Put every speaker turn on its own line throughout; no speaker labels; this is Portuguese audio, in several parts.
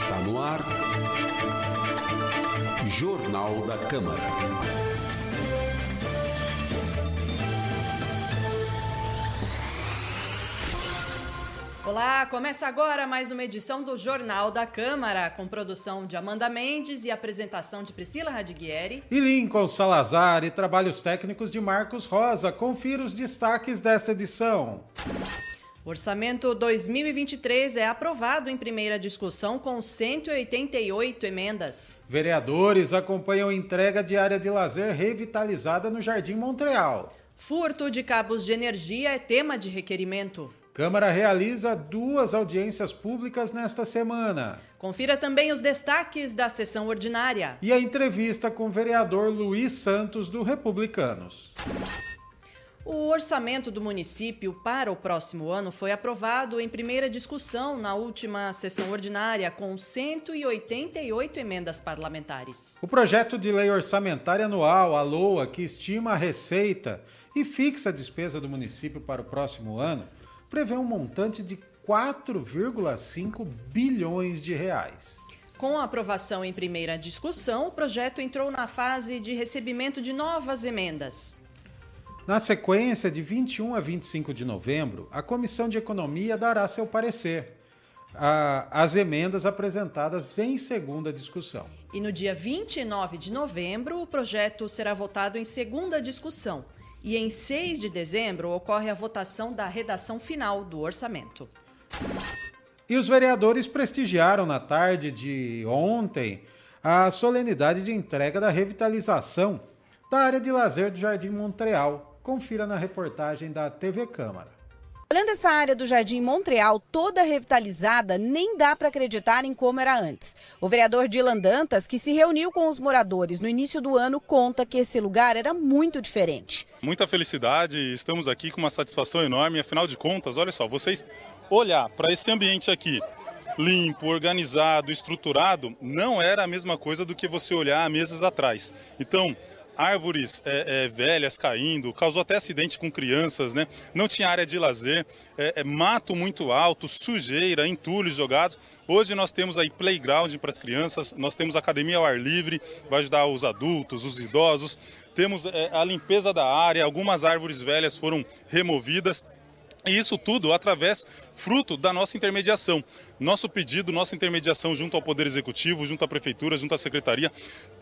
Está no ar. Jornal da Câmara.
Olá, começa agora mais uma edição do Jornal da Câmara, com produção de Amanda Mendes e apresentação de Priscila Radiguieri.
E Lincoln Salazar e trabalhos técnicos de Marcos Rosa. Confira os destaques desta edição.
O orçamento 2023 é aprovado em primeira discussão com 188 emendas.
Vereadores acompanham entrega de área de lazer revitalizada no Jardim Montreal.
Furto de cabos de energia é tema de requerimento.
Câmara realiza duas audiências públicas nesta semana.
Confira também os destaques da sessão ordinária.
E a entrevista com o vereador Luiz Santos, do Republicanos.
O orçamento do município para o próximo ano foi aprovado em primeira discussão na última sessão ordinária, com 188 emendas parlamentares.
O projeto de lei orçamentária anual, a LOA, que estima a receita e fixa a despesa do município para o próximo ano, prevê um montante de 4,5 bilhões de reais.
Com a aprovação em primeira discussão, o projeto entrou na fase de recebimento de novas emendas.
Na sequência, de 21 a 25 de novembro, a Comissão de Economia dará seu parecer às emendas apresentadas em segunda discussão.
E no dia 29 de novembro, o projeto será votado em segunda discussão. E em 6 de dezembro ocorre a votação da redação final do orçamento.
E os vereadores prestigiaram na tarde de ontem a solenidade de entrega da revitalização da área de lazer do Jardim Montreal. Confira na reportagem da TV Câmara.
Olhando essa área do Jardim Montreal toda revitalizada, nem dá para acreditar em como era antes. O vereador Dylan Dantas, que se reuniu com os moradores no início do ano, conta que esse lugar era muito diferente.
Muita felicidade, estamos aqui com uma satisfação enorme. Afinal de contas, olha só, vocês olhar para esse ambiente aqui, limpo, organizado, estruturado, não era a mesma coisa do que você olhar há meses atrás. Então, árvores é, é, velhas caindo, causou até acidente com crianças, né? Não tinha área de lazer, é, é mato muito alto, sujeira, entulhos jogados. Hoje nós temos aí playground para as crianças, nós temos academia ao ar livre, vai ajudar os adultos, os idosos. Temos é, a limpeza da área, algumas árvores velhas foram removidas. E isso tudo através, fruto da nossa intermediação. Nosso pedido, nossa intermediação junto ao Poder Executivo, junto à Prefeitura, junto à Secretaria.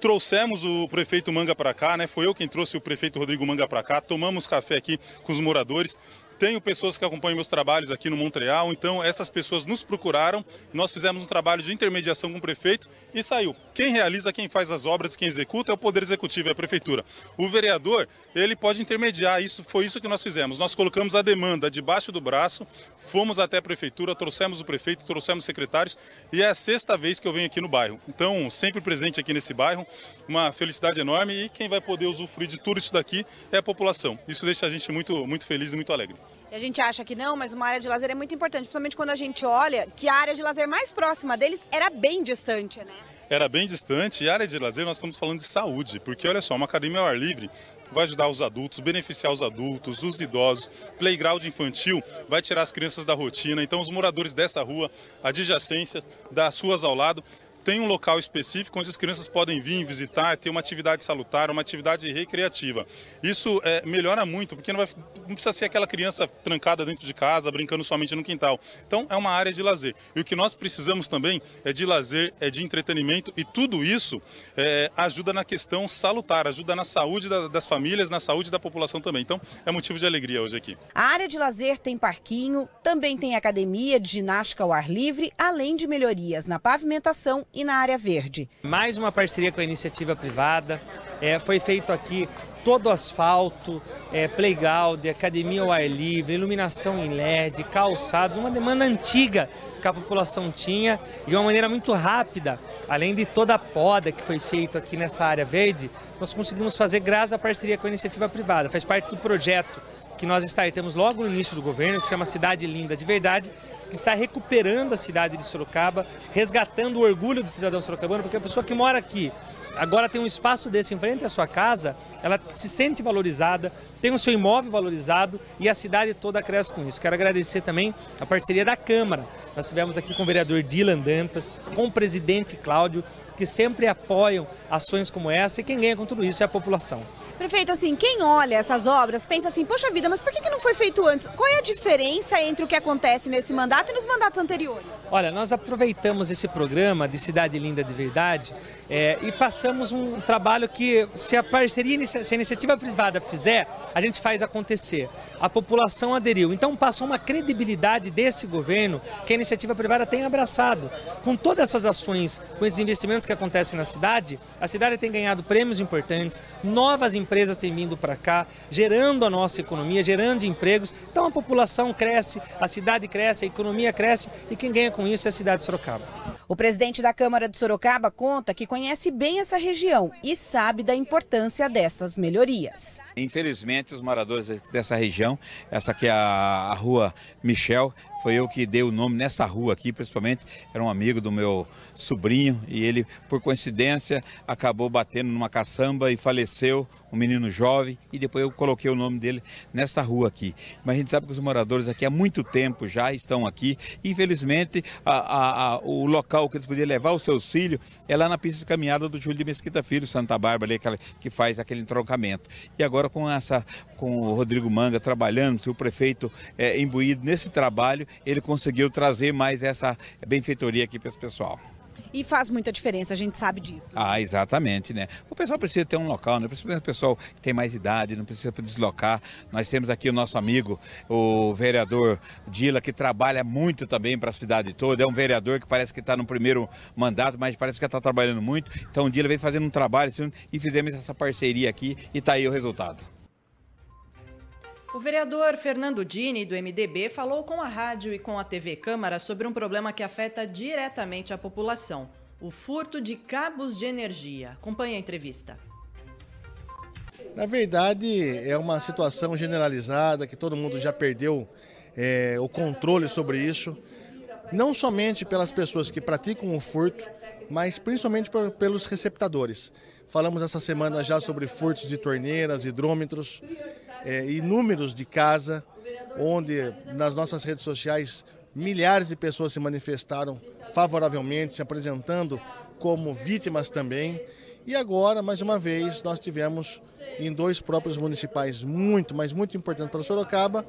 Trouxemos o prefeito Manga para cá, né? Foi eu quem trouxe o prefeito Rodrigo Manga para cá. Tomamos café aqui com os moradores. Tenho pessoas que acompanham meus trabalhos aqui no Montreal, então essas pessoas nos procuraram, nós fizemos um trabalho de intermediação com o prefeito e saiu. Quem realiza, quem faz as obras, quem executa é o Poder Executivo, é a Prefeitura. O vereador, ele pode intermediar, isso foi isso que nós fizemos. Nós colocamos a demanda debaixo do braço, fomos até a Prefeitura, trouxemos o prefeito, trouxemos secretários e é a sexta vez que eu venho aqui no bairro. Então, sempre presente aqui nesse bairro, uma felicidade enorme e quem vai poder usufruir de tudo isso daqui é a população. Isso deixa a gente muito, muito feliz e muito alegre.
E a gente acha que não, mas uma área de lazer é muito importante, principalmente quando a gente olha que a área de lazer mais próxima deles era bem distante, né?
Era bem distante e a área de lazer nós estamos falando de saúde, porque olha só, uma academia ao ar livre vai ajudar os adultos, beneficiar os adultos, os idosos, playground infantil vai tirar as crianças da rotina, então os moradores dessa rua, adjacência das ruas ao lado, tem um local específico onde as crianças podem vir visitar, ter uma atividade salutar, uma atividade recreativa. Isso é, melhora muito, porque não, vai, não, precisa ser aquela criança trancada dentro de casa, brincando somente no quintal. Então, é uma área de lazer. E o que nós precisamos também é de lazer, é de entretenimento, e tudo isso é, ajuda na questão salutar, ajuda na saúde da, das famílias, na saúde da população também. Então, é motivo de alegria hoje aqui.
A área de lazer tem parquinho, também tem academia de ginástica ao ar livre, além de melhorias na pavimentação e na área verde.
Mais uma parceria com a iniciativa privada. É, foi feito aqui todo asfalto, é, playground, academia ao ar livre, iluminação em LED, calçados, uma demanda antiga que a população tinha de uma maneira muito rápida. Além de toda a poda que foi feita aqui nessa área verde, nós conseguimos fazer graças à parceria com a iniciativa privada. Faz parte do projeto que nós startamos logo no início do governo, que se chama Cidade Linda de Verdade, que está recuperando a cidade de Sorocaba, resgatando o orgulho do cidadão sorocabano, porque a pessoa que mora aqui agora tem um espaço desse em frente à sua casa, ela se sente valorizada, tem o seu imóvel valorizado e a cidade toda cresce com isso. Quero agradecer também a parceria da Câmara. Nós tivemos aqui com o vereador Dylan Dantas, com o presidente Cláudio, que sempre apoiam ações como essa e quem ganha com tudo isso é a população.
Prefeito, assim, quem olha essas obras pensa assim, poxa vida, mas por que não foi feito antes? Qual é a diferença entre o que acontece nesse mandato e nos mandatos anteriores?
Olha, nós aproveitamos esse programa de Cidade Linda de Verdade é, e passamos um trabalho que, se a parceria, se a iniciativa privada fizer, a gente faz acontecer. A população aderiu. Então passou uma credibilidade desse governo que a iniciativa privada tem abraçado. Com todas essas ações, com esses investimentos que acontecem na cidade, a cidade tem ganhado prêmios importantes, novas empresas empresas têm vindo para cá, gerando a nossa economia, gerando empregos. Então a população cresce, a cidade cresce, a economia cresce e quem ganha com isso é a cidade de Sorocaba.
O presidente da Câmara de Sorocaba conta que conhece bem essa região e sabe da importância dessas melhorias.
Infelizmente, os moradores dessa região, essa aqui é a, a rua Michel, foi eu que dei o nome nessa rua aqui, principalmente, era um amigo do meu sobrinho e ele, por coincidência, acabou batendo numa caçamba e faleceu, um menino jovem, e depois eu coloquei o nome dele nesta rua aqui. Mas a gente sabe que os moradores aqui há muito tempo já estão aqui, infelizmente, a, a, a, o local que eles podiam levar o seu filho é lá na pista de caminhada do Júlio de Mesquita Filho, Santa Bárbara, ali, aquela, que faz aquele entroncamento. E agora com essa, com o Rodrigo Manga trabalhando, o prefeito é, imbuído nesse trabalho, ele conseguiu trazer mais essa benfeitoria aqui para esse pessoal.
E faz muita diferença, a gente sabe disso.
Ah, exatamente, né? O pessoal precisa ter um local, né? Principalmente o pessoal que tem mais idade, não precisa deslocar. Nós temos aqui o nosso amigo, o vereador Dila, que trabalha muito também para a cidade toda. É um vereador que parece que está no primeiro mandato, mas parece que está trabalhando muito. Então o Dila vem fazendo um trabalho e fizemos essa parceria aqui e está aí o resultado.
O vereador Fernando Dini, do MDB, falou com a rádio e com a TV Câmara sobre um problema que afeta diretamente a população: o furto de cabos de energia. Acompanhe a entrevista.
Na verdade, é uma situação generalizada que todo mundo já perdeu é, o controle sobre isso, não somente pelas pessoas que praticam o furto, mas principalmente pelos receptadores. Falamos essa semana já sobre furtos de torneiras, hidrômetros é, e números de casa, onde nas nossas redes sociais milhares de pessoas se manifestaram favoravelmente, se apresentando como vítimas também. E agora, mais uma vez, nós tivemos em dois próprios municipais muito, mas muito importante para Sorocaba,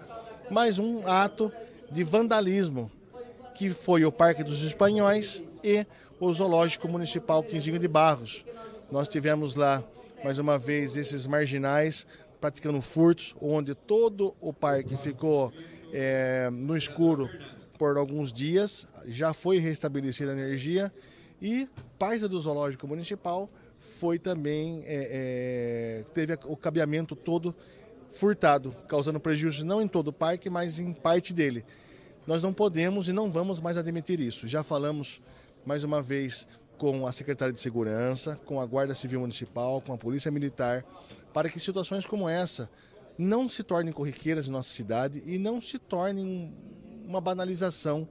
mais um ato de vandalismo, que foi o Parque dos Espanhóis e o Zoológico Municipal Quinzinho de Barros. Nós tivemos lá, mais uma vez, esses marginais praticando furtos, onde todo o parque ficou é, no escuro por alguns dias, já foi restabelecida a energia e parte do zoológico municipal foi também é, é, teve o cabeamento todo furtado, causando prejuízo não em todo o parque, mas em parte dele. Nós não podemos e não vamos mais admitir isso. Já falamos mais uma vez com a Secretaria de Segurança, com a Guarda Civil Municipal, com a Polícia Militar, para que situações como essa não se tornem corriqueiras em nossa cidade e não se tornem uma banalização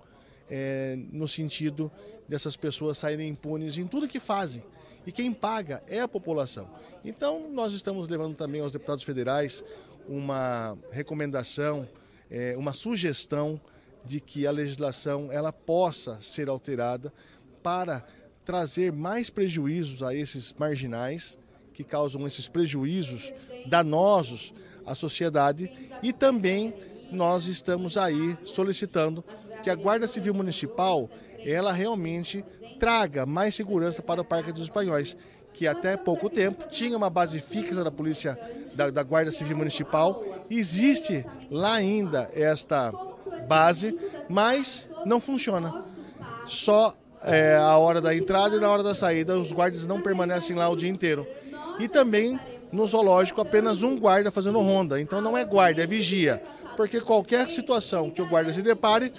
é, no sentido dessas pessoas saírem impunes em tudo que fazem. E quem paga é a população. Então, nós estamos levando também aos deputados federais uma recomendação, é, uma sugestão de que a legislação ela possa ser alterada para trazer mais prejuízos a esses marginais que causam esses prejuízos danosos à sociedade e também nós estamos aí solicitando que a Guarda Civil Municipal ela realmente traga mais segurança para o Parque dos Espanhóis, que até pouco tempo tinha uma base fixa da polícia da, da Guarda Civil Municipal. Existe lá ainda esta base, mas não funciona. Só é, a hora da entrada e na hora da saída os guardas não permanecem lá o dia inteiro. E também no zoológico apenas um guarda fazendo ronda. Então não é guarda, é vigia. Porque qualquer situação que o guarda se depare,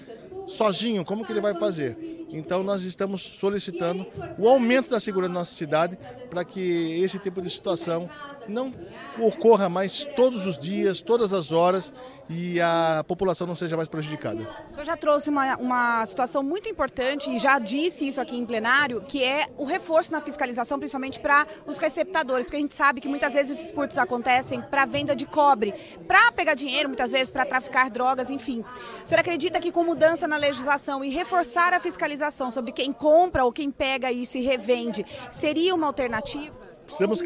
sozinho, como que ele vai fazer? Então nós estamos solicitando o aumento da segurança na nossa cidade para que esse tipo de situação não ocorra mais todos os dias, todas as horas e a população não seja mais prejudicada.
O senhor já trouxe uma, uma situação muito importante e já disse isso aqui em plenário, que é o reforço na fiscalização, principalmente para os receptadores, porque a gente sabe que muitas vezes esses furtos acontecem para venda de cobre, para pegar dinheiro, muitas vezes para traficar drogas, enfim. O senhor acredita que com mudança na legislação e reforçar a fiscalização sobre quem compra ou quem pega isso e revende, seria uma alternativa?
Precisamos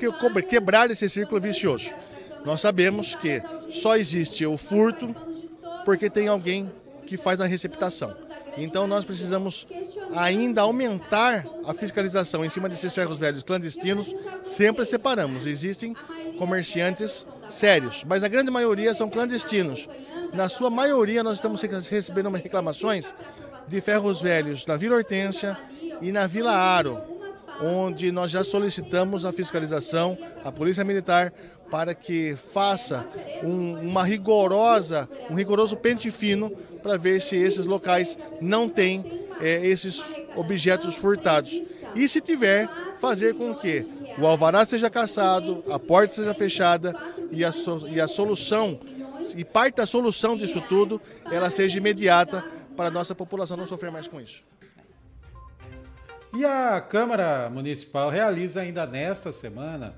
quebrar esse círculo vicioso. Nós sabemos que só existe o furto porque tem alguém que faz a receptação. Então nós precisamos ainda aumentar a fiscalização em cima desses ferros velhos clandestinos. Sempre separamos. Existem comerciantes sérios, mas a grande maioria são clandestinos. Na sua maioria nós estamos recebendo reclamações de ferros velhos na Vila Hortência e na Vila Aro, onde nós já solicitamos a fiscalização, a Polícia Militar, para que faça um, uma rigorosa, um rigoroso pente fino para ver se esses locais não têm é, esses objetos furtados. E se tiver, fazer com que o alvará seja caçado, a porta seja fechada e a, so, e a solução, e parte da solução disso tudo, ela seja imediata para a nossa população não sofrer mais com isso.
E a Câmara Municipal realiza ainda nesta semana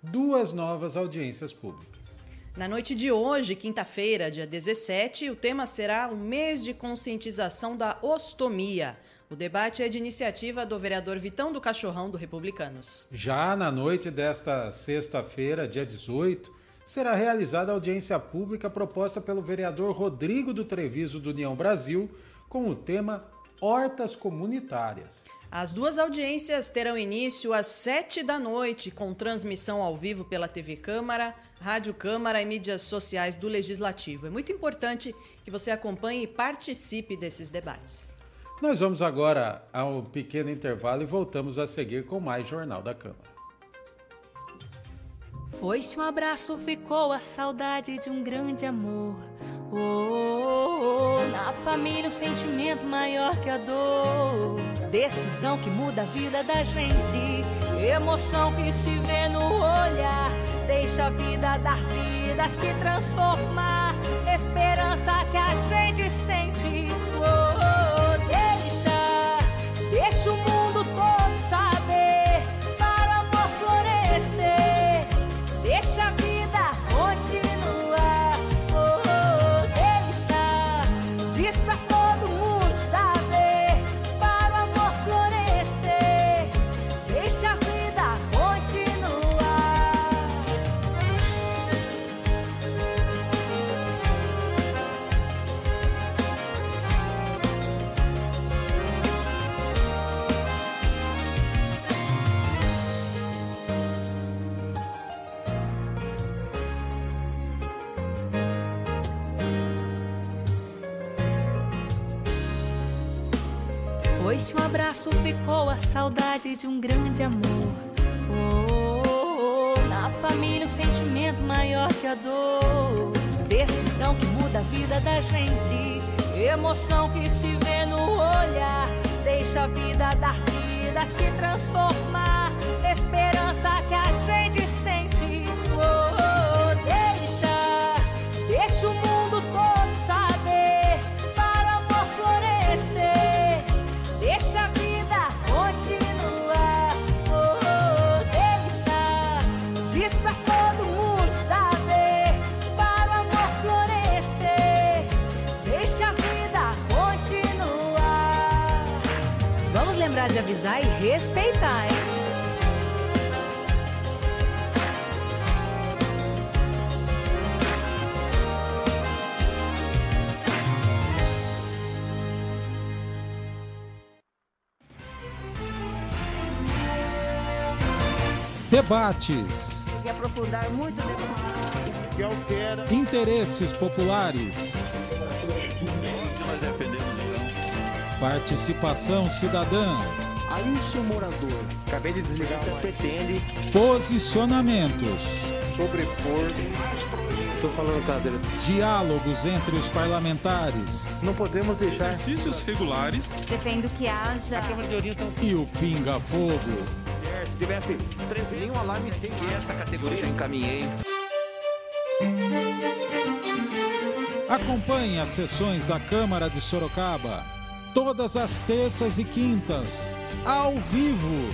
duas novas audiências públicas.
Na noite de hoje, quinta-feira, dia 17, o tema será o mês de conscientização da ostomia. O debate é de iniciativa do vereador Vitão do Cachorrão do Republicanos.
Já na noite desta sexta-feira, dia 18, será realizada a audiência pública proposta pelo vereador Rodrigo do Treviso do União Brasil com o tema Hortas Comunitárias.
As duas audiências terão início às sete da noite, com transmissão ao vivo pela TV Câmara, Rádio Câmara e mídias sociais do Legislativo. É muito importante que você acompanhe e participe desses debates.
Nós vamos agora a um pequeno intervalo e voltamos a seguir com mais Jornal da Câmara.
Foi-se um abraço, ficou a saudade de um grande amor. Oh, oh, oh, na família um sentimento maior que a dor. Decisão que muda a vida da gente. Emoção que se vê no olhar. Deixa a vida dar vida, se transformar. Esperança que a gente sente. Oh, deixa, deixa o Abraço, ficou a saudade de um grande amor. Oh, oh, oh, na família um sentimento maior que a dor. Decisão que muda a vida da gente. Emoção que se vê no olhar. Deixa a vida dar vida, se transformar. Esperança
avisar e respeitar, hein?
Debates.
E aprofundar muito o debate.
Que altera.
Interesses populares. Participação cidadã.
Aí, seu morador, acabei de desligar. Você pretende
Posicionamentos.
sobrepor. Tô falando, cadeira.
Diálogos entre os parlamentares.
Não podemos deixar.
Exercícios regulares.
Defendo que haja.
E o Pinga Fogo.
Se tivesse 13... Nenhum alarme tem que essa categoria já encaminhei.
Acompanhe as sessões da Câmara de Sorocaba todas as terças e quintas, ao vivo,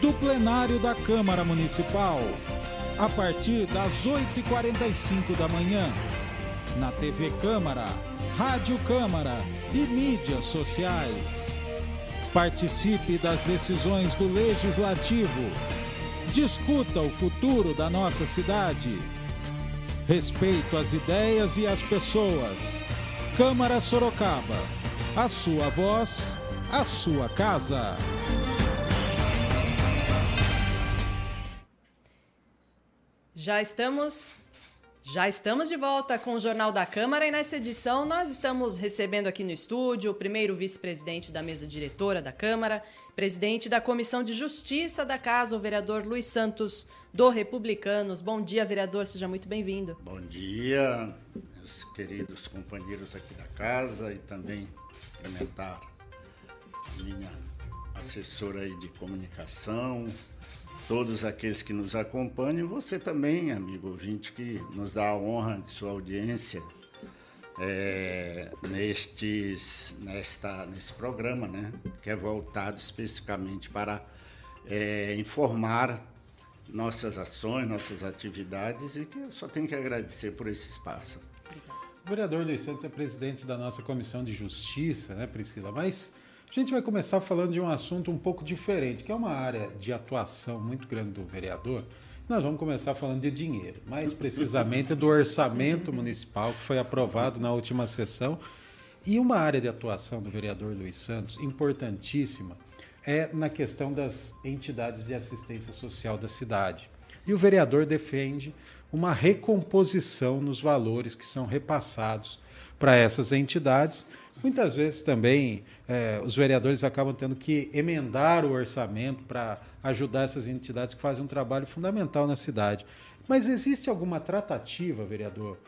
do plenário da Câmara Municipal, a partir das 8h45 da manhã, na TV Câmara, Rádio Câmara e mídias sociais. Participe das decisões do Legislativo. Discuta o futuro da nossa cidade. Respeito às ideias e às pessoas. Câmara Sorocaba. A sua voz, a sua casa.
Já estamos já estamos de volta com o Jornal da Câmara e nessa edição nós estamos recebendo aqui no estúdio o primeiro vice-presidente da mesa diretora da Câmara, presidente da Comissão de Justiça da Casa, o vereador Luiz Santos, do Republicanos. Bom dia, vereador, seja muito bem-vindo.
Bom dia, meus queridos companheiros aqui da casa e também cumprimentar minha assessora aí de comunicação, todos aqueles que nos acompanham e você também, amigo ouvinte, que nos dá a honra de sua audiência é, nestes, nesta, nesse programa, né, que é voltado especificamente para é, informar nossas ações, nossas atividades e que eu só tenho que agradecer por esse espaço.
O vereador Luiz Santos é presidente da nossa Comissão de Justiça, né, Priscila? Mas a gente vai começar falando de um assunto um pouco diferente, que é uma área de atuação muito grande do vereador. Nós vamos começar falando de dinheiro, mais precisamente do orçamento municipal que foi aprovado na última sessão. E uma área de atuação do vereador Luiz Santos, importantíssima, é na questão das entidades de assistência social da cidade. E o vereador defende uma recomposição nos valores que são repassados para essas entidades Muitas vezes também é, os vereadores acabam tendo que emendar o orçamento para ajudar essas entidades que fazem um trabalho fundamental na cidade. Mas existe alguma tratativa, vereador,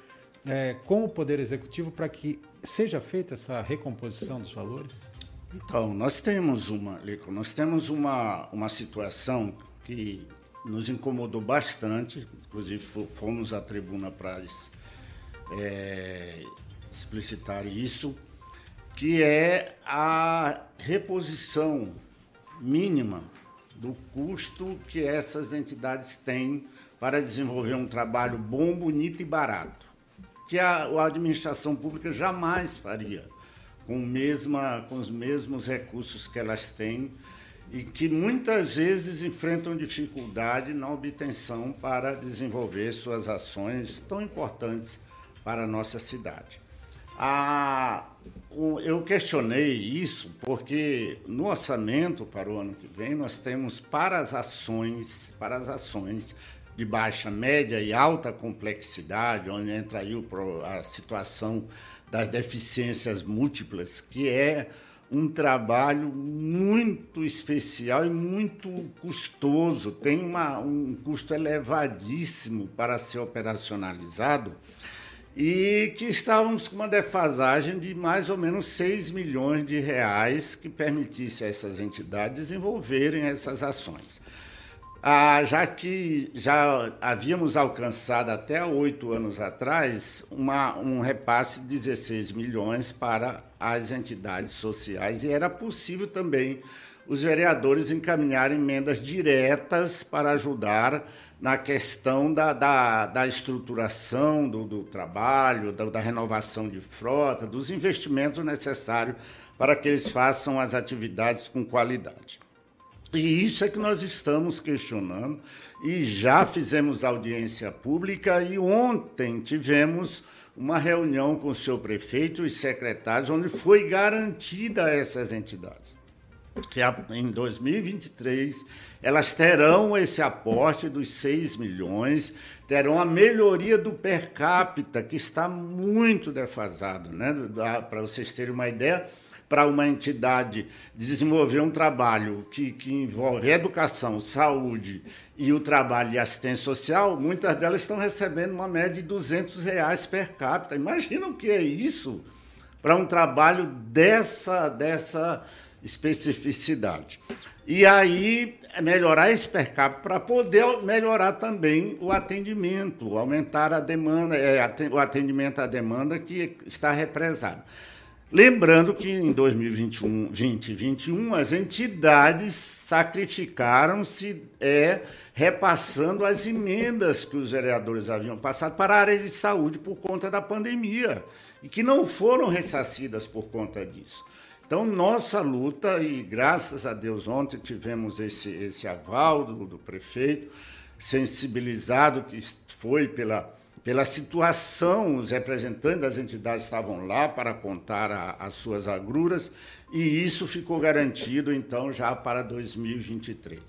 é, com o Poder Executivo para que seja feita essa recomposição dos valores?
Então, nós temos uma, Lico, nós temos uma, uma situação que nos incomodou bastante, inclusive fomos à tribuna para é, explicitar isso que é a reposição mínima do custo que essas entidades têm para desenvolver um trabalho bom, bonito e barato, que a, a administração pública jamais faria com, mesma, com os mesmos recursos que elas têm e que muitas vezes enfrentam dificuldade na obtenção para desenvolver suas ações tão importantes para a nossa cidade. A, eu questionei isso porque no orçamento para o ano que vem nós temos para as ações, para as ações de baixa, média e alta complexidade, onde entra aí a situação das deficiências múltiplas, que é um trabalho muito especial e muito custoso, tem uma, um custo elevadíssimo para ser operacionalizado e que estávamos com uma defasagem de mais ou menos 6 milhões de reais que permitisse a essas entidades desenvolverem essas ações. Ah, já que já havíamos alcançado até oito anos atrás uma, um repasse de 16 milhões para as entidades sociais e era possível também os vereadores encaminharem emendas diretas para ajudar na questão da, da, da estruturação do, do trabalho, da, da, renovação de frota, dos investimentos necessários para que eles façam as atividades com qualidade. E isso é que nós estamos questionando e já fizemos audiência pública e ontem tivemos uma reunião com o seu prefeito e secretários onde foi garantida a essas entidades que em 2023 elas terão esse aporte dos 6 milhões, terão a melhoria do per capita, que está muito defasado. Né? Para vocês terem uma ideia, para uma entidade desenvolver um trabalho que, que envolve educação, saúde e o trabalho de assistência social, muitas delas estão recebendo uma média de 200 reais per capita. Imagina o que é isso para um trabalho dessa, dessa especificidade. E aí melhorar esse percap para poder melhorar também o atendimento, aumentar a demanda, é, o atendimento à demanda que está represado. Lembrando que em 2021, 2021 as entidades sacrificaram-se é, repassando as emendas que os vereadores haviam passado para a área de saúde por conta da pandemia e que não foram ressarcidas por conta disso. Então, nossa luta, e graças a Deus ontem tivemos esse, esse aval do, do prefeito, sensibilizado que foi pela, pela situação, os representantes das entidades estavam lá para contar a, as suas agruras, e isso ficou garantido, então, já para 2023.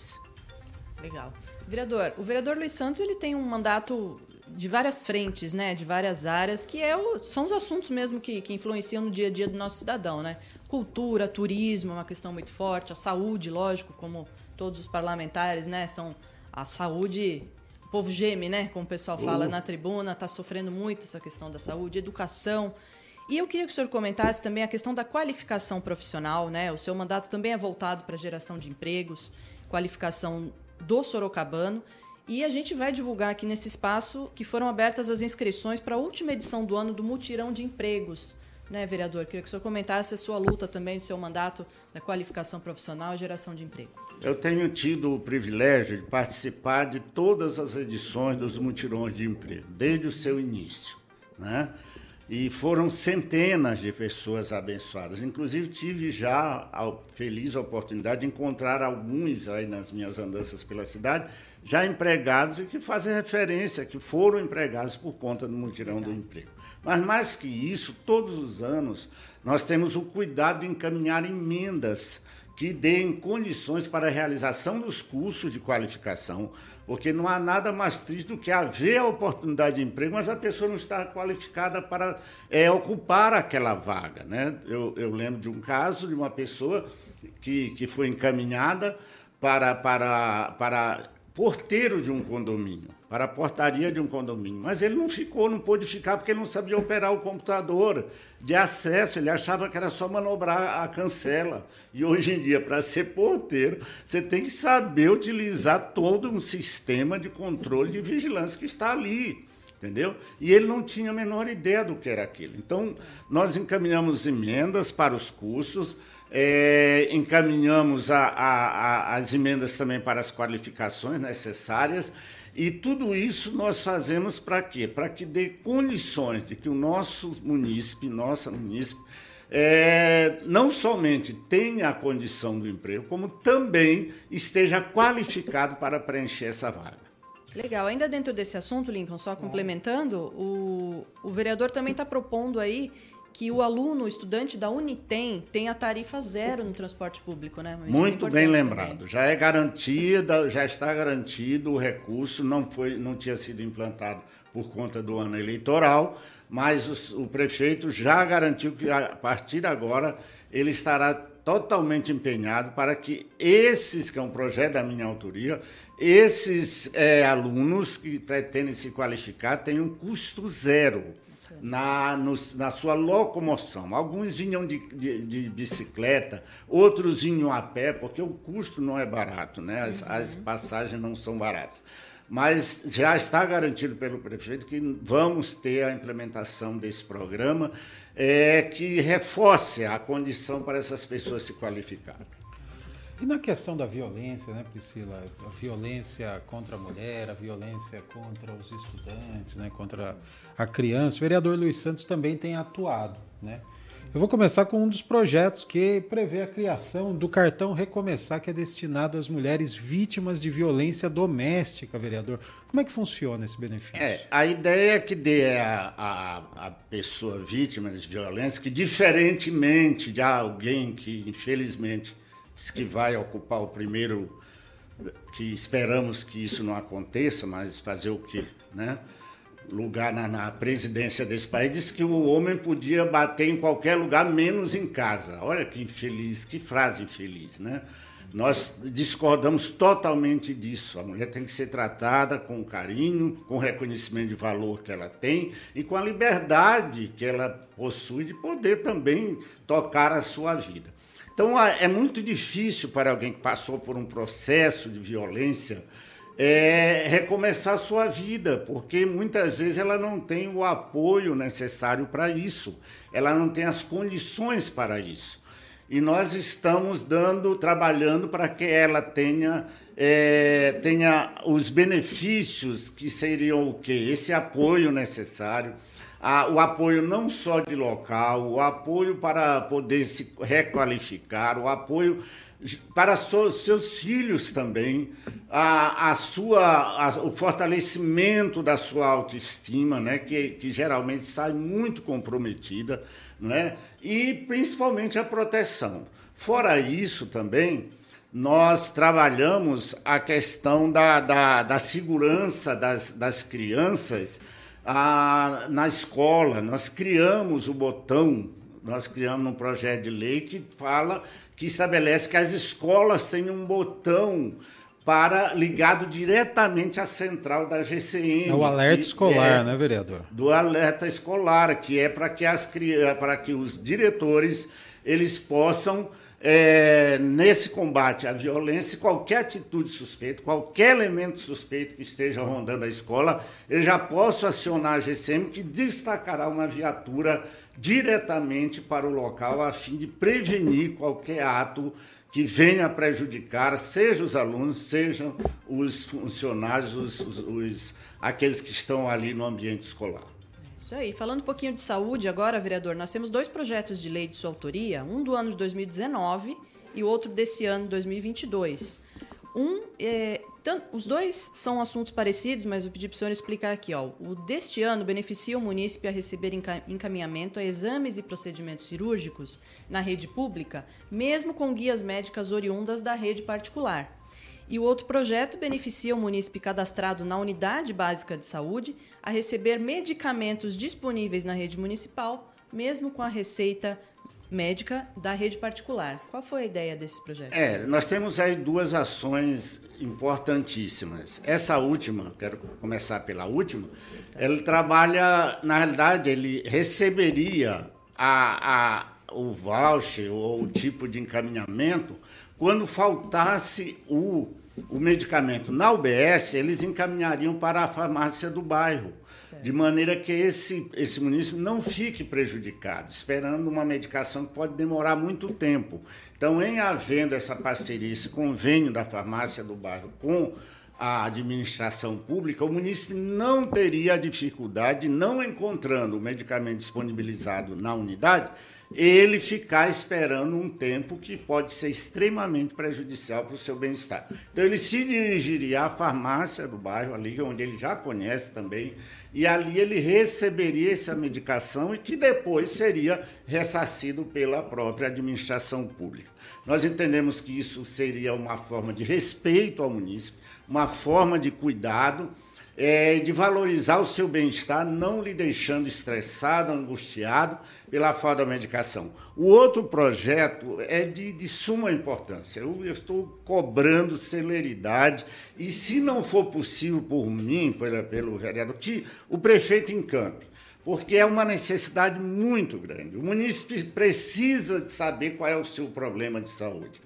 Legal. Vereador, o vereador Luiz Santos ele tem um mandato de várias frentes, né, de várias áreas, que é o, são os assuntos mesmo que, que influenciam no dia a dia do nosso cidadão, né? Cultura, turismo é uma questão muito forte, a saúde, lógico, como todos os parlamentares, né, são a saúde, o povo geme, né, como o pessoal fala uh. na tribuna, está sofrendo muito essa questão da saúde, educação. E eu queria que o senhor comentasse também a questão da qualificação profissional, né? O seu mandato também é voltado para a geração de empregos, qualificação do Sorocabano. E a gente vai divulgar aqui nesse espaço que foram abertas as inscrições para a última edição do ano do Mutirão de Empregos. Né, vereador? Queria que o senhor comentasse a sua luta também, do seu mandato da qualificação profissional e geração de emprego.
Eu tenho tido o privilégio de participar de todas as edições dos mutirões de emprego, desde o seu início. Né? E foram centenas de pessoas abençoadas. Inclusive, tive já a feliz oportunidade de encontrar alguns aí nas minhas andanças pela cidade, já empregados e que fazem referência, que foram empregados por conta do mutirão do emprego. Mas mais que isso, todos os anos nós temos o cuidado de encaminhar emendas que deem condições para a realização dos cursos de qualificação, porque não há nada mais triste do que haver a oportunidade de emprego, mas a pessoa não está qualificada para é, ocupar aquela vaga. Né? Eu, eu lembro de um caso de uma pessoa que, que foi encaminhada para, para, para porteiro de um condomínio, para a portaria de um condomínio. Mas ele não ficou, não pôde ficar porque ele não sabia operar o computador de acesso, ele achava que era só manobrar a cancela. E hoje em dia, para ser porteiro, você tem que saber utilizar todo um sistema de controle de vigilância que está ali. Entendeu? E ele não tinha a menor ideia do que era aquilo. Então, nós encaminhamos emendas para os cursos, é, encaminhamos a, a, a, as emendas também para as qualificações necessárias. E tudo isso nós fazemos para quê? Para que dê condições de que o nosso munícipe, nossa munícipe, é, não somente tenha a condição do emprego, como também esteja qualificado para preencher essa vaga.
Legal. Ainda dentro desse assunto, Lincoln, só complementando, o, o vereador também está propondo aí que o aluno, o estudante da Unitem, tenha tarifa zero no transporte público, né?
Muito bem lembrado. Também. Já é garantida, já está garantido o recurso, não foi, não tinha sido implantado por conta do ano eleitoral, mas o, o prefeito já garantiu que a partir de agora ele estará totalmente empenhado para que esses, que é um projeto da minha autoria, esses é, alunos que pretendem se qualificar tenham custo zero na, no, na sua locomoção. Alguns vinham de, de, de, bicicleta, outros vinham a pé, porque o custo não é barato, né? as, uhum. as passagens não são baratas. Mas já está garantido pelo prefeito que vamos ter a implementação desse programa é, que reforce a condição para essas pessoas se qualificarem.
E na questão da violência, né, Priscila? A violência contra a mulher, a violência contra os estudantes, né, contra a criança. O vereador Luiz Santos também tem atuado, né? Eu vou começar com um dos projetos que prevê a criação do cartão Recomeçar, que é destinado às mulheres vítimas de violência doméstica, vereador. Como é que funciona esse benefício?
É, a ideia é que dê a, a, a pessoa vítima de violência, que diferentemente de alguém que, infelizmente, que vai ocupar o primeiro, que esperamos que isso não aconteça, mas fazer o quê, né? Lugar na, na, presidência desse país, disse que o homem podia bater em qualquer lugar, menos em casa. Olha que infeliz, que frase infeliz, né? Nós discordamos totalmente disso. A mulher tem que ser tratada com carinho, com reconhecimento de valor que ela tem e com a liberdade que ela possui de poder também tocar a sua vida. Então é muito difícil para alguém que passou por um processo de violência é, recomeçar sua vida, porque muitas vezes ela não tem o apoio necessário para isso, ela não tem as condições para isso. E nós estamos dando, trabalhando para que ela tenha, é, tenha os benefícios que seriam o quê? Esse apoio necessário, a, o apoio não só de local, o apoio para poder se requalificar, o apoio para seus filhos também, a, a sua, a, o fortalecimento da sua autoestima, né, que, que geralmente sai muito comprometida, né, e principalmente a proteção. Fora isso também, nós trabalhamos a questão da, da, da segurança das, das crianças a, na escola. Nós criamos o botão, nós criamos um projeto de lei que fala que estabelece que as escolas têm um botão para ligado diretamente à central da GCM.
É o alerta escolar, é, né, vereador?
Do alerta escolar, que é para que as para que os diretores eles possam é, nesse combate à violência, qualquer atitude suspeita, qualquer elemento suspeito que esteja rondando a escola, eu já posso acionar a GCM que destacará uma viatura diretamente para o local a fim de prevenir qualquer ato que venha prejudicar, seja os alunos, sejam os funcionários, os, os, os, aqueles que estão ali no ambiente escolar.
Isso aí. Falando um pouquinho de saúde agora, vereador, nós temos dois projetos de lei de sua autoria, um do ano de 2019 e outro desse ano, 2022. Um, é, tanto, os dois são assuntos parecidos, mas eu pedi para o senhor explicar aqui. Ó. O deste ano beneficia o munícipe a receber encaminhamento a exames e procedimentos cirúrgicos na rede pública, mesmo com guias médicas oriundas da rede particular. E o outro projeto beneficia o munícipe cadastrado na unidade básica de saúde a receber medicamentos disponíveis na rede municipal, mesmo com a receita médica da rede particular. Qual foi a ideia desses projetos?
É, nós temos aí duas ações importantíssimas. Essa última, quero começar pela última, ele trabalha, na realidade, ele receberia a, a, o voucher ou o tipo de encaminhamento quando faltasse o, o medicamento. Na UBS, eles encaminhariam para a farmácia do bairro de maneira que esse, esse município não fique prejudicado, esperando uma medicação que pode demorar muito tempo. Então, em havendo essa parceria, esse convênio da farmácia do bairro com a administração pública, o município não teria dificuldade, não encontrando o medicamento disponibilizado na unidade, ele ficar esperando um tempo que pode ser extremamente prejudicial para o seu bem-estar. Então, ele se dirigiria à farmácia do bairro, ali onde ele já conhece também, e ali ele receberia essa medicação e que depois seria ressarcido pela própria administração pública. Nós entendemos que isso seria uma forma de respeito ao município, uma forma de cuidado é, de valorizar o seu bem-estar, não lhe deixando estressado, angustiado pela falta da medicação. O outro projeto é de, de suma importância. Eu, eu, estou cobrando celeridade e, se não for possível por mim, pela, pelo vereador, que o prefeito encampe porque é uma necessidade muito grande. O município precisa de saber qual é o seu problema de saúde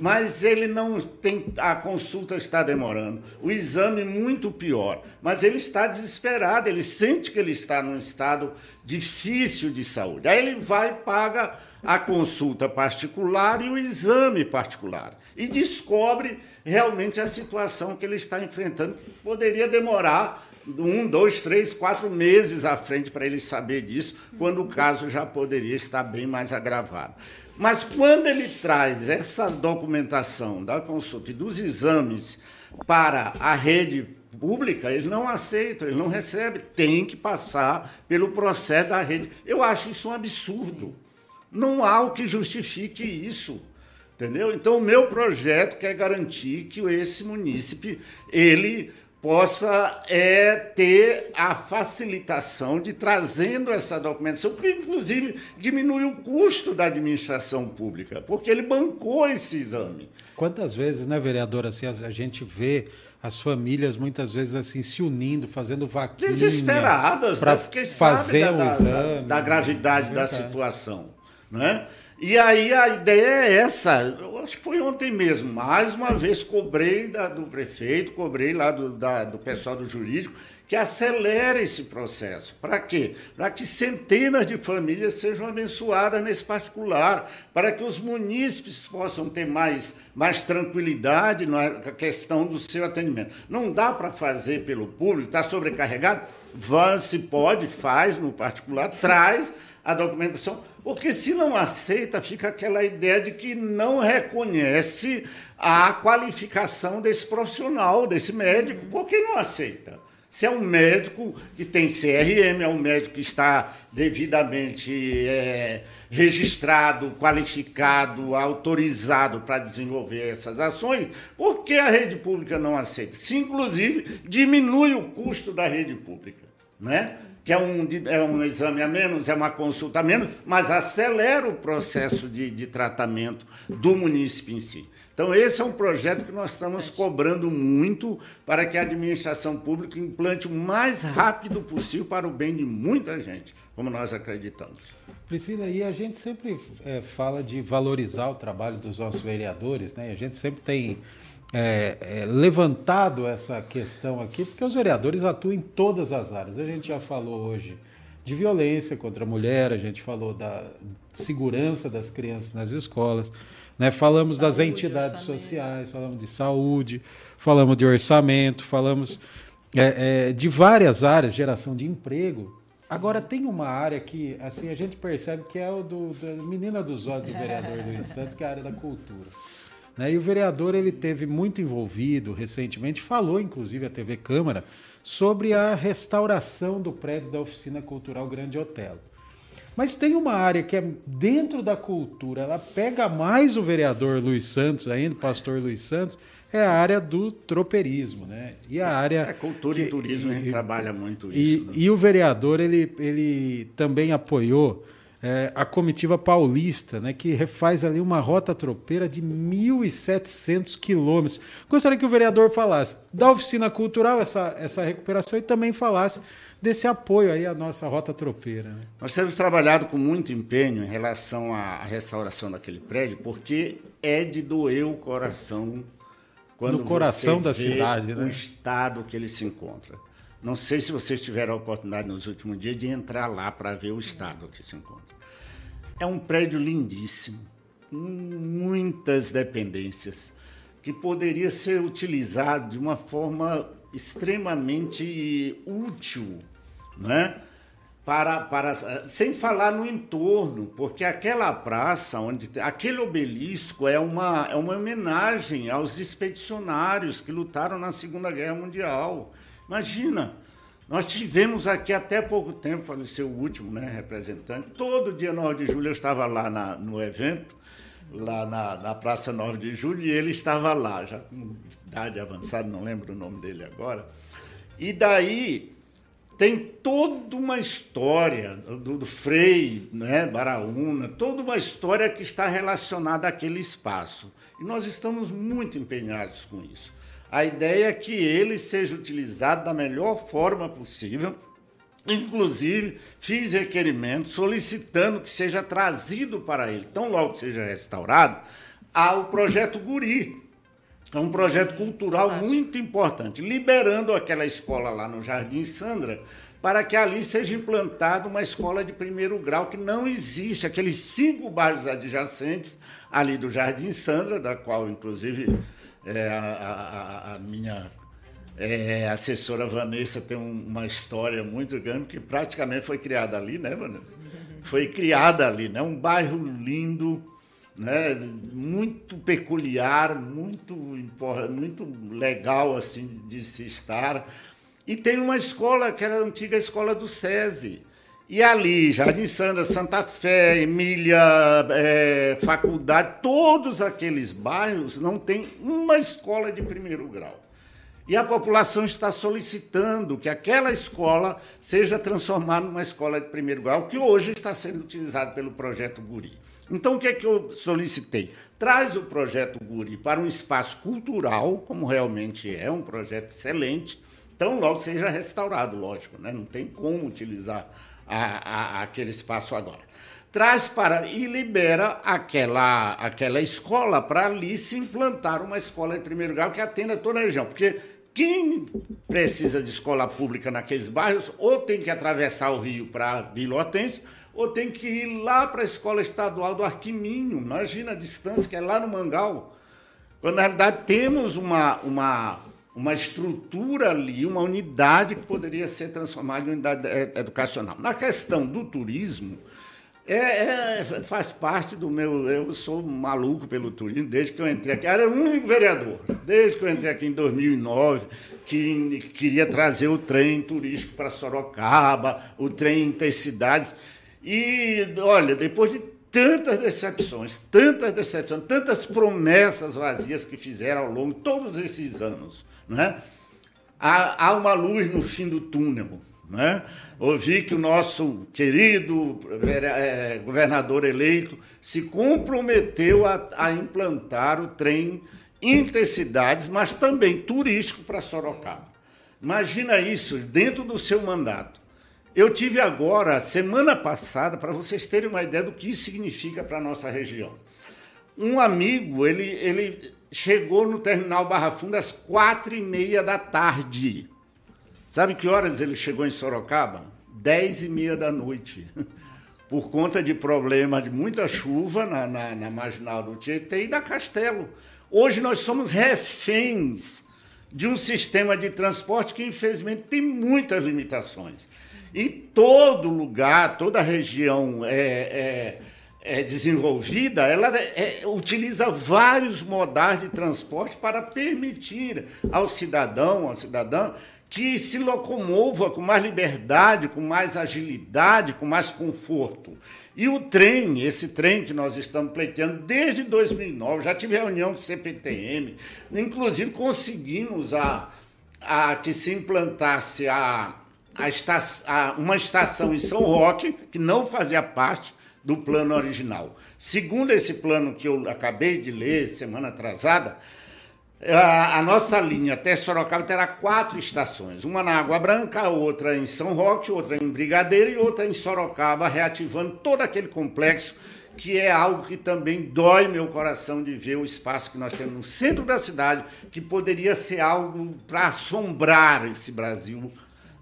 mas ele não tem. A consulta está demorando, o exame muito pior. Mas ele está desesperado, ele sente que ele está num estado difícil de saúde. Aí ele vai e paga a consulta particular e o exame particular. E descobre realmente a situação que ele está enfrentando, que poderia demorar um, dois, três, quatro meses à frente para ele saber disso, quando o caso já poderia estar bem mais agravado. Mas quando ele traz essa documentação da consulta e dos exames para a rede pública, eles não aceitam, eles não recebem. Tem que passar pelo processo da rede. Eu acho isso um absurdo. Não há o que justifique isso. Entendeu? Então, o meu projeto quer garantir que esse munícipe ele possa é, ter a facilitação de trazendo essa documentação, que inclusive diminui o custo da administração pública, porque ele bancou esse exame.
Quantas vezes, né, vereador, assim, a gente vê as famílias muitas vezes assim se unindo, fazendo vaquinha
desesperadas, para né? fazer o da, exame. Da, da gravidade é da situação, né? E aí a ideia é essa. Eu acho que foi ontem mesmo. Mais uma vez cobrei da, do prefeito, cobrei lá do, da, do pessoal do jurídico que acelere esse processo. Para quê? Para que centenas de famílias sejam abençoadas nesse particular, para que os munícipes possam ter mais, mais tranquilidade na questão do seu atendimento. Não dá para fazer pelo público, está sobrecarregado? Vã, se pode, faz no particular, traz a documentação, porque se não aceita, fica aquela ideia de que não reconhece a qualificação desse profissional, desse médico, porque não aceita. Se é um médico que tem CRM, é um médico que está devidamente é, registrado, qualificado, autorizado para desenvolver essas ações, por que a rede pública não aceita? Se, inclusive, diminui o custo da rede pública, né? Que é um, é um exame a menos, é uma consulta a menos, mas acelera o processo de, de tratamento do município em si. Então, esse é um projeto que nós estamos cobrando muito para que a administração pública implante o mais rápido possível para o bem de muita gente, como nós acreditamos.
Priscila, e a gente sempre é, fala de valorizar o trabalho dos nossos vereadores, né? A gente sempre tem é, é, levantado essa questão aqui, porque os vereadores atuam em todas as áreas. A gente já falou hoje de violência contra a mulher, a gente falou da segurança das crianças nas escolas, né? Falamos saúde, das entidades orçamento. sociais, falamos de saúde, falamos de orçamento, falamos é, é, de várias áreas, geração de emprego. Agora tem uma área que assim a gente percebe que é o do, da menina dos olhos do vereador Luiz Santos, que é a área da cultura. Né? E o vereador ele teve muito envolvido recentemente, falou inclusive a TV Câmara sobre a restauração do prédio da oficina cultural Grande Otelo. Mas tem uma área que é dentro da cultura, ela pega mais o vereador Luiz Santos ainda, o pastor Luiz Santos, é a área do tropeirismo, né?
E a área é, cultura que, e turismo e, a gente trabalha muito
e,
isso. Né?
E o vereador ele, ele também apoiou é, a comitiva paulista, né, que refaz ali uma rota tropeira de 1.700 quilômetros. Gostaria que o vereador falasse da oficina cultural essa, essa recuperação e também falasse desse apoio aí à nossa rota tropeira. Né?
Nós temos trabalhado com muito empenho em relação à restauração daquele prédio, porque é de doer o coração quando
no coração da cidade,
o
né?
estado que ele se encontra. Não sei se vocês tiveram a oportunidade nos últimos dias de entrar lá para ver o estado que se encontra. É um prédio lindíssimo, com muitas dependências, que poderia ser utilizado de uma forma extremamente útil, né? Para, para, sem falar no entorno, porque aquela praça, onde aquele obelisco é uma, é uma homenagem aos expedicionários que lutaram na Segunda Guerra Mundial. Imagina, nós tivemos aqui até pouco tempo, faleceu o último né, representante, todo dia 9 de julho eu estava lá na, no evento, lá na, na, Praça 9 de Julho, e ele estava lá, já com idade avançada, não lembro o nome dele agora. E daí tem toda uma história do, do Frei, né, Baraúna, toda uma história que está relacionada àquele espaço. E nós estamos muito empenhados com isso. A ideia é que ele seja utilizado da melhor forma possível. Inclusive, fiz requerimento solicitando que seja trazido para ele, tão logo que seja restaurado, ao projeto Guri. É um projeto cultural muito importante, liberando aquela escola lá no Jardim Sandra, para que ali seja implantada uma escola de primeiro grau que não existe, aqueles cinco bairros adjacentes ali do Jardim Sandra, da qual, inclusive, é, a, a, a, minha é, assessora Vanessa tem um, uma história muito grande que praticamente foi criada ali, né, Vanessa? Foi criada ali, né? Um bairro lindo, né? Muito peculiar, muito muito legal assim de se estar. E tem uma escola que era a antiga escola do SESI. E ali, Jardim Sandra, Santa Fé, Emília, é, Faculdade, todos aqueles bairros não tem uma escola de primeiro grau. E a população está solicitando que aquela escola seja transformada numa escola de primeiro grau, que hoje está sendo utilizada pelo projeto Guri. Então, o que é que eu solicitei? Traz o projeto Guri para um espaço cultural, como realmente é, um projeto excelente, então logo seja restaurado, lógico, né? não tem como utilizar a, a, aquele espaço agora. traz para e libera aquela, aquela escola para ali se implantar uma escola em primeiro grau que atenda toda a região. Porque quem precisa de escola pública naqueles bairros ou tem que atravessar o rio para Hortência ou tem que ir lá para a escola estadual do Arquiminho. Imagina a distância que é lá no Mangal. Quando na realidade temos uma, uma, uma estrutura ali, uma unidade que poderia ser transformada em unidade eh, educacional. Na questão do turismo, é, é, faz parte do meu. Eu sou maluco pelo turismo desde que eu entrei aqui. Era único vereador, desde que eu entrei aqui em 2009, que queria trazer o trem turístico para Sorocaba, o trem intercidades. E, olha, depois de tantas decepções, tantas decepções, tantas promessas vazias que fizeram ao longo de todos esses anos, né? há, há uma luz no fim do túnel. Né? Ouvi que o nosso querido é, governador eleito se comprometeu a, a implantar o trem intercidades, mas também turístico para Sorocaba. Imagina isso dentro do seu mandato. Eu tive agora, semana passada, para vocês terem uma ideia do que isso significa para a nossa região. Um amigo, ele, ele chegou no terminal Barra Funda às quatro e meia da tarde. Sabe que horas ele chegou em Sorocaba? Dez e meia da noite. Por conta de problemas de muita chuva na, na, na marginal do Tietê e da Castelo. Hoje nós somos reféns de um sistema de transporte que, infelizmente, tem muitas limitações. E todo lugar, toda região é, é, é desenvolvida, ela é, utiliza vários modais de transporte para permitir ao cidadão, à cidadã, que se locomova com mais liberdade, com mais agilidade, com mais conforto. E o trem, esse trem que nós estamos pleiteando desde 2009, já tive reunião do CPTM, inclusive conseguimos a, a que se implantasse a, a, esta, a uma estação em São Roque, que não fazia parte do plano original. Segundo esse plano que eu acabei de ler semana atrasada, a, a, nossa linha até Sorocaba terá quatro estações: uma na Água Branca, outra em São Roque, outra em Brigadeiro e outra em Sorocaba, reativando todo aquele complexo que é algo que também dói meu coração de ver o espaço que nós temos no centro da cidade, que poderia ser algo para assombrar esse Brasil,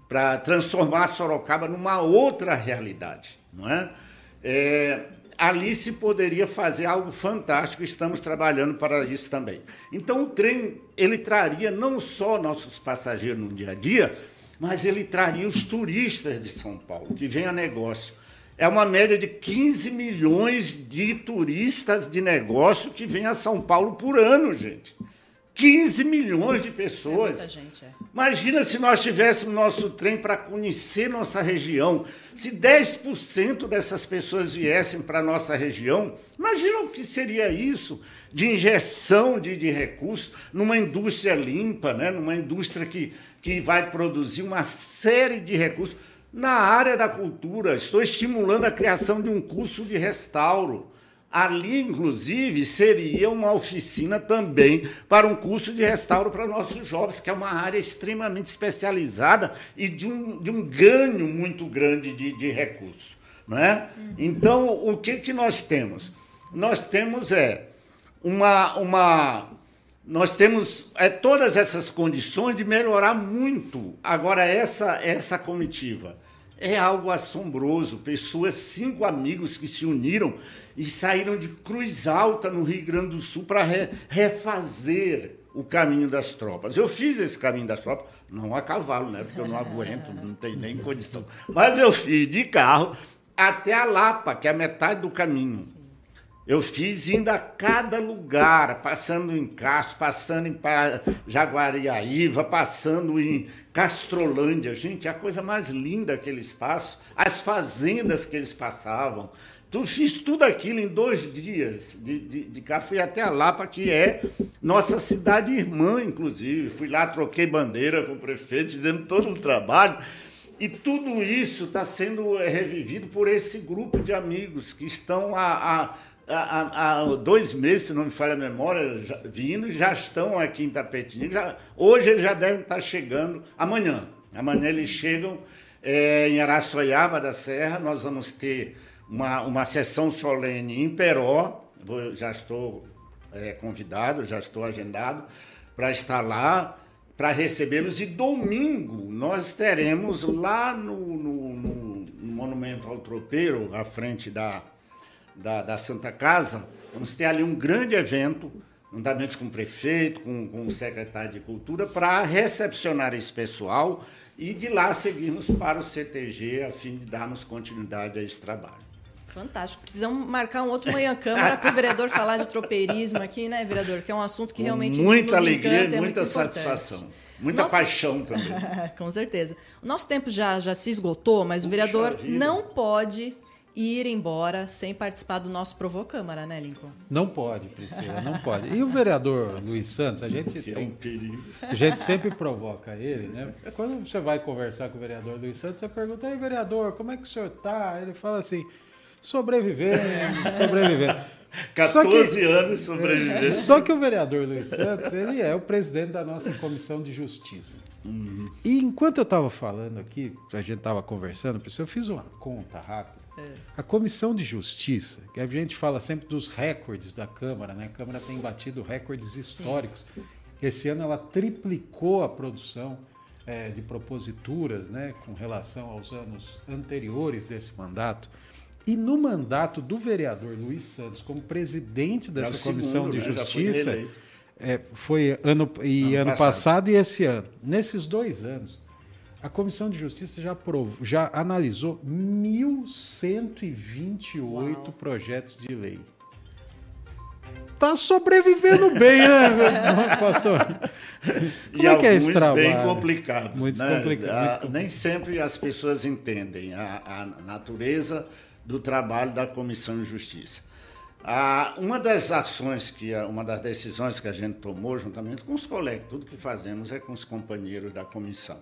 para transformar Sorocaba numa outra realidade, não é? é ali se poderia fazer algo fantástico, estamos trabalhando para isso também. Então o trem, ele traria não só nossos passageiros no dia a dia, mas ele traria os turistas de São Paulo, que vêm a negócio. É uma média de 15 milhões de turistas de negócio que vêm a São Paulo por ano, gente. 15 milhões de pessoas. É gente, é. Imagina se nós tivéssemos nosso trem para conhecer nossa região. Se 10% dessas pessoas viessem para a nossa região, imagina o que seria isso de injeção de, de recursos numa indústria limpa, né? numa indústria que, que vai produzir uma série de recursos. Na área da cultura, estou estimulando a criação de um curso de restauro Ali, inclusive, seria uma oficina também para um curso de restauro para nossos jovens, que é uma área extremamente especializada e de um, de um ganho muito grande de, de recursos. Não é? Então, o que, que nós temos? Nós temos é uma, uma nós temos é, todas essas condições de melhorar muito. Agora, essa, essa comitiva é algo assombroso. Pessoas, cinco amigos que se uniram e saíram de Cruz Alta, no Rio Grande do Sul, para re, refazer o caminho das tropas. Eu fiz esse caminho das tropas, não a cavalo, né? Porque eu não aguento, não tenho nem condição. Mas eu fiz de carro até a Lapa, que é a metade do caminho. Eu fiz indo a cada lugar, passando em Castro, passando em Jaguariaíva, passando em Castrolândia. Gente, é a coisa mais linda aquele espaço. As fazendas que eles passavam. Tu fiz tudo aquilo em dois dias, de, de, de cá fui até a Lapa, que é nossa cidade irmã, inclusive. Fui lá, troquei bandeira com o prefeito, fizemos todo o trabalho. E tudo isso está sendo revivido por esse grupo de amigos que estão há, há, há, dois meses, se não me falha a memória, já, vindo, já estão aqui em Tapetinho. Já, hoje eles já devem estar chegando, amanhã. Amanhã eles chegam é, em Araçoiaba da Serra, nós vamos ter uma, uma sessão solene em Peró, vou, já estou é, convidado, já estou agendado para estar lá, para recebê-los. E domingo nós teremos lá no, no, no, Monumento ao Tropeiro, à frente da, da, da, Santa Casa, vamos ter ali um grande evento, juntamente com o prefeito, com, com o secretário de Cultura, para recepcionar esse pessoal e de lá seguirmos para o CTG a fim de darmos continuidade a esse trabalho.
Fantástico. Precisamos marcar um outro manhã câmara para o vereador falar de tropeirismo aqui, né, vereador? Que é um assunto que realmente
muita
nos
alegria,
encanta, é
muita satisfação, muita Nosso... paixão também.
Com certeza. O nosso tempo já já se esgotou, mas Puxa o vereador não pode ir embora sem participar do nosso Provocâmara, né, Lincoln?
Não pode, Priscila, não pode. E o vereador Luiz Santos, a gente tem, a gente sempre provoca ele, né? Quando você vai conversar com o vereador Luiz Santos, você pergunta, aí, vereador, como é que o senhor tá? Ele fala assim, sobrevivendo, sobrevivendo.
14 que, anos sobrevivendo.
Só que o vereador Luiz Santos, ele é o presidente da nossa Comissão de Justiça. Uhum. E enquanto eu estava falando aqui, a gente estava conversando, eu fiz uma conta rápida. É. A Comissão de Justiça, que a gente fala sempre dos recordes da Câmara, né? A Câmara tem batido recordes históricos. Sim. Esse ano ela triplicou a produção é, de proposituras, né? Com relação aos anos anteriores desse mandato. E no mandato do vereador Luiz Santos, como presidente dessa é Comissão segundo, de né? Justiça, é, foi ano, e ano, ano passado. passado. e esse ano. Nesses dois anos, a Comissão de Justiça já, aprovou, já analisou 1.128 Uau. projetos de lei. Tá sobrevivendo bem, né, pastor?
Como e é que é esse trabalho? bem complicados. Muito né? complicado. Nem sempre as pessoas entendem a, a natureza do trabalho da Comissão de Justiça. Ah, uma das ações, que uma das decisões que a gente tomou, juntamente com os colegas, tudo que fazemos é com os companheiros da comissão,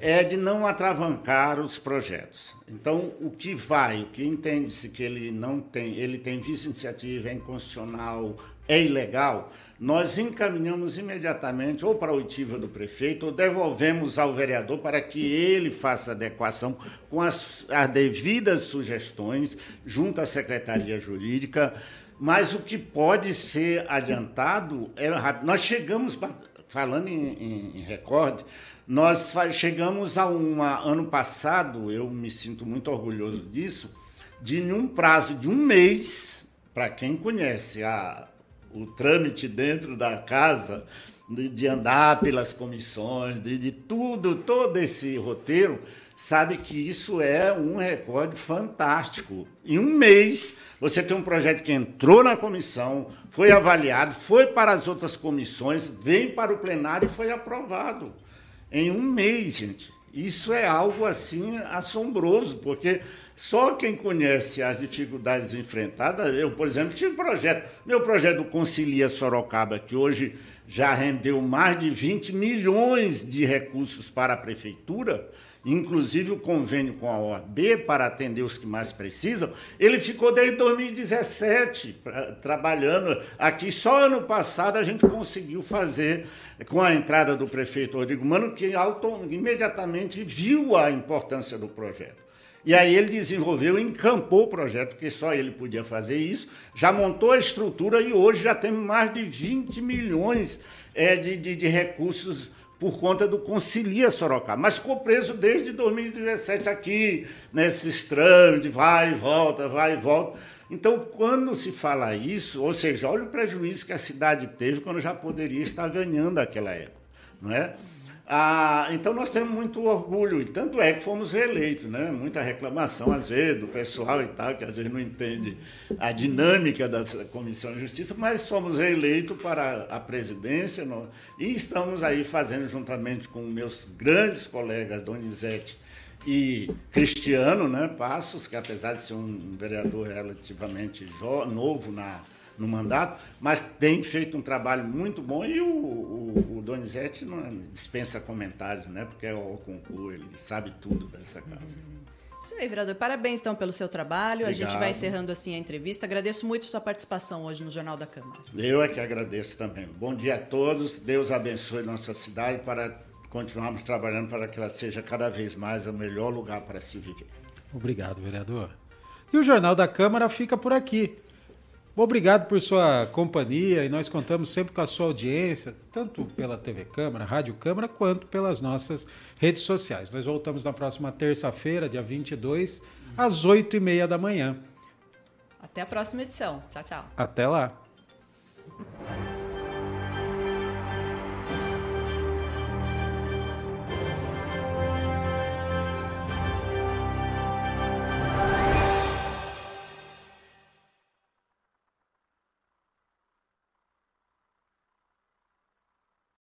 é de não atravancar os projetos. Então, o que vai, o que entende-se que ele não tem, ele tem vice iniciativa, é inconstitucional, é ilegal, nós encaminhamos imediatamente ou para a oitiva do prefeito ou devolvemos ao vereador para que ele faça adequação com as, as devidas sugestões junto à Secretaria Jurídica. Mas o que pode ser adiantado é. Nós chegamos, falando em, em, em recorde, nós chegamos a um ano passado, eu me sinto muito orgulhoso disso, de num prazo de um mês, para quem conhece a, o trâmite dentro da casa, de, de andar pelas comissões, de, de tudo, todo esse roteiro, sabe que isso é um recorde fantástico. Em um mês, você tem um projeto que entrou na comissão, foi avaliado, foi para as outras comissões, vem para o plenário e foi aprovado. Em um mês, gente. Isso é algo assim assombroso, porque só quem conhece as dificuldades enfrentadas, eu, por exemplo, tive um projeto, meu projeto Concilia Sorocaba, que hoje já rendeu mais de 20 milhões de recursos para a prefeitura, inclusive o convênio com a OAB para atender os que mais precisam, ele ficou desde 2017 pra, trabalhando aqui. Só ano passado a gente conseguiu fazer, com a entrada do prefeito Rodrigo Mano, que auto, imediatamente viu a importância do projeto. E aí ele desenvolveu, encampou o projeto, porque só ele podia fazer isso, já montou a estrutura e hoje já tem mais de 20 milhões é, de, de, de recursos por conta do Concilia Sorocaba. Mas ficou preso desde 2017 aqui, nesses trâmites, vai e volta, vai e volta. Então, quando se fala isso, ou seja, olha o prejuízo que a cidade teve quando já poderia estar ganhando aquela época. Não é? Ah, então nós temos muito orgulho, e tanto é que fomos reeleitos, né? Muita reclamação, às vezes, do pessoal e tal, que às vezes não entende a dinâmica da Comissão de Justiça, mas fomos reeleitos para a presidência e estamos aí fazendo, juntamente com meus grandes colegas, Donizete e Cristiano né, Passos, que apesar de ser um vereador relativamente novo na no mandato, mas tem feito um trabalho muito bom e o, o, o Donizete não dispensa comentários, né? Porque é o concurso, ele sabe tudo dessa casa.
Isso aí, vereador. Parabéns, então, pelo seu trabalho. Obrigado. A gente vai encerrando assim a entrevista. Agradeço muito sua participação hoje no Jornal da Câmara.
Eu é que agradeço também. Bom dia a todos. Deus abençoe nossa cidade para continuarmos trabalhando para que ela seja cada vez mais o melhor lugar para se viver.
Obrigado, vereador. E o Jornal da Câmara fica por aqui. Obrigado por sua companhia e nós contamos sempre com a sua audiência, tanto pela TV Câmara, Rádio Câmara, quanto pelas nossas redes sociais. Nós voltamos na próxima terça-feira, dia 22, às 8h30 da manhã.
Até a próxima edição. Tchau, tchau.
Até lá.